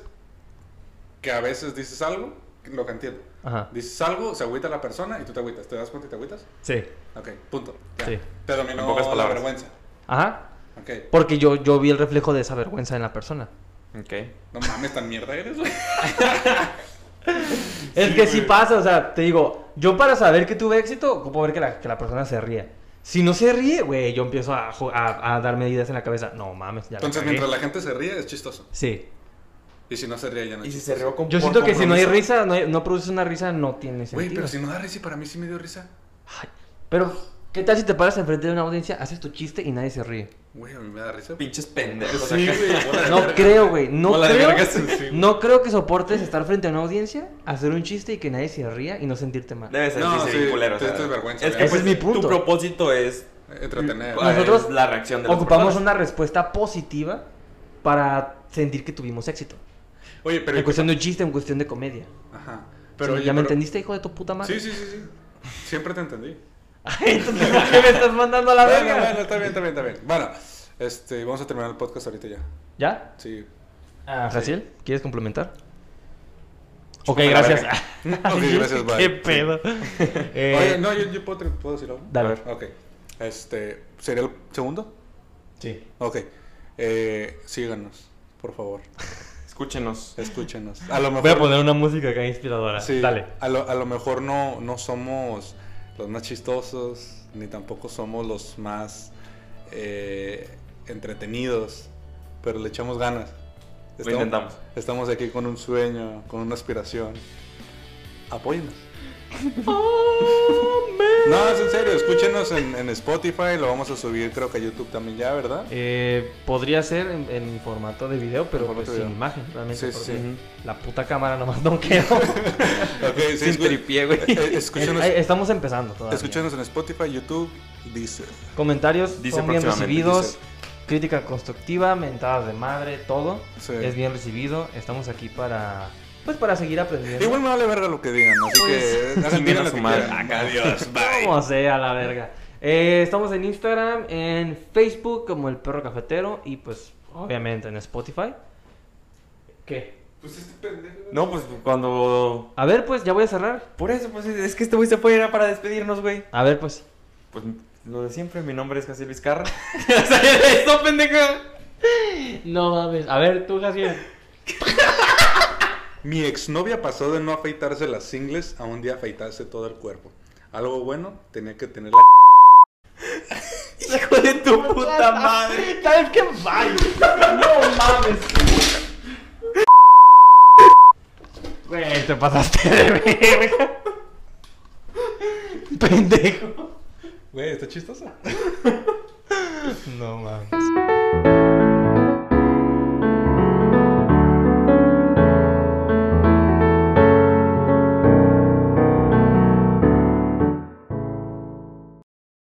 que a veces dices algo, lo que entiendo. Ajá. Dices algo, se agüita la persona y tú te agüitas. ¿Te das cuenta y te agüitas? Sí. Ok, punto. Ya. Sí. Te dominó En pocas la vergüenza. Ajá. Ok. Porque yo, yo vi el reflejo de esa vergüenza en la persona. Ok. No mames, tan mierda eres, güey. Es Sí, que sí güey. pasa, o sea, te digo, yo para saber que tuve éxito, ocupo ver que la, que la persona se ríe. Si no se ríe, güey, yo empiezo a, a, a dar medidas en la cabeza. No mames, ya Entonces, mientras la gente se ríe, es chistoso. Sí. Y si no se ríe, ya no es Y si se chistoso. rió con Yo siento que si no hay risa, no, hay- no produces una risa, no tiene sentido. Güey, pero si no da risa, y para mí sí me dio risa. Ay, pero, ¿qué tal si te paras enfrente de una audiencia, haces tu chiste y nadie se ríe? Güey, a mí me da risa. Pinches pendejos. Sí, acá. No creo, güey, no Bola creo. No creo que soportes estar frente a una audiencia, hacer un chiste y que nadie se ría y no sentirte mal. Debe ser, No, sí, sí, culero. es vergüenza, Es que ya. Ese pues, es mi punto. Tu propósito es Entretener. Nosotros es la reacción de Ocupamos personas. una respuesta positiva para sentir que tuvimos éxito. Oye, pero. En cuestión de un chiste, en cuestión de comedia. Ajá. Pero, oye, ¿Ya me entendiste, hijo de tu puta madre? Sí, sí, sí, sí. Siempre te entendí. Ay, entonces, ¿por qué me estás mandando a la bueno, verga? bueno, está bien, está bien, está bien. Bueno, este, vamos a terminar el podcast ahorita ya. ¿Ya? Sí. Ah, Jaciel, ¿quieres complementar? Ok, Chúpame la gracias. verga. Ok, gracias, bye. ¿Qué pedo? Eh, Oye, no, yo, yo puedo, puedo decir algo. Dale. A ver. Ok. Este, ¿sería el segundo? Sí. Ok. Eh, síganos, por favor. Escúchenos. Escúchenos. A lo mejor. Voy a poner una música acá inspiradora. Sí, Dale. A lo, a lo mejor no, no somos los más chistosos, ni tampoco somos los más eh, entretenidos, pero le echamos ganas. Lo intentamos. Estamos aquí con un sueño, con una aspiración. Apóyennos. No, es en serio, escúchenos en, en Spotify, lo vamos a subir creo que a YouTube también ya, ¿verdad? Eh, podría ser en, en formato de video, pero pues sin imagen, realmente. Sí, sí. La puta cámara nomás no quedó. Ok, sí, Sin tripié, güey. eh, eh, Estamos empezando todavía. escúchenos en Spotify, YouTube, Deezer. Comentarios Dice son bien recibidos. dice. Crítica constructiva, mentadas de madre, todo Sí. es bien recibido. Estamos aquí para pues para seguir aprendiendo. Igual me vale verga lo que digan, así Pues, que hagan chinguen bien a su madre. Adiós, bye. Como sea la verga. Eh, estamos en Instagram, en Facebook como el perro cafetero y pues obviamente en Spotify. ¿Qué? Pues este pendejo. No, pues cuando. A ver, pues ya voy a cerrar. Por eso, pues es que este güey se fue era para despedirnos, güey. A ver, pues. Pues lo de siempre, mi nombre es Jaciel Vizcarra. ¡Esto, pendeja! No mames. A ver, tú, Jaciel. Mi exnovia pasó de no afeitarse las ingles a un día afeitarse todo el cuerpo. Algo bueno, tenía que tener la... ¡Hijo de tu puta madre! ¿Sabes qué? Bye. No mames. Güey, te pasaste de verga. Pendejo. Güey, está chistoso. No mames.